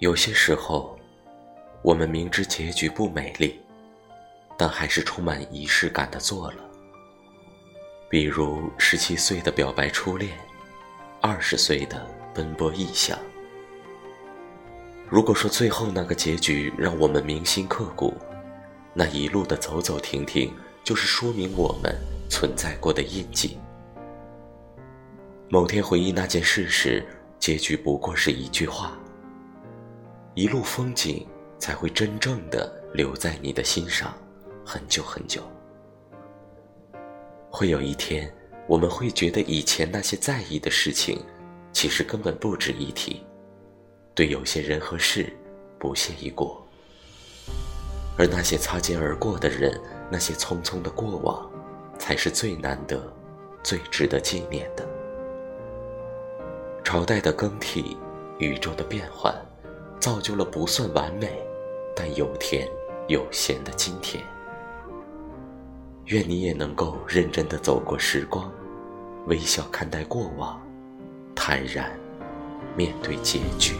有些时候，我们明知结局不美丽，但还是充满仪式感的做了。比如十七岁的表白初恋，二十岁的奔波异乡。如果说最后那个结局让我们铭心刻骨，那一路的走走停停，就是说明我们存在过的印记。某天回忆那件事时，结局不过是一句话。一路风景才会真正的留在你的心上，很久很久。会有一天，我们会觉得以前那些在意的事情，其实根本不值一提。对有些人和事，不屑一顾。而那些擦肩而过的人，那些匆匆的过往，才是最难得、最值得纪念的。朝代的更替，宇宙的变换。造就了不算完美，但有甜有咸的今天。愿你也能够认真的走过时光，微笑看待过往，坦然面对结局。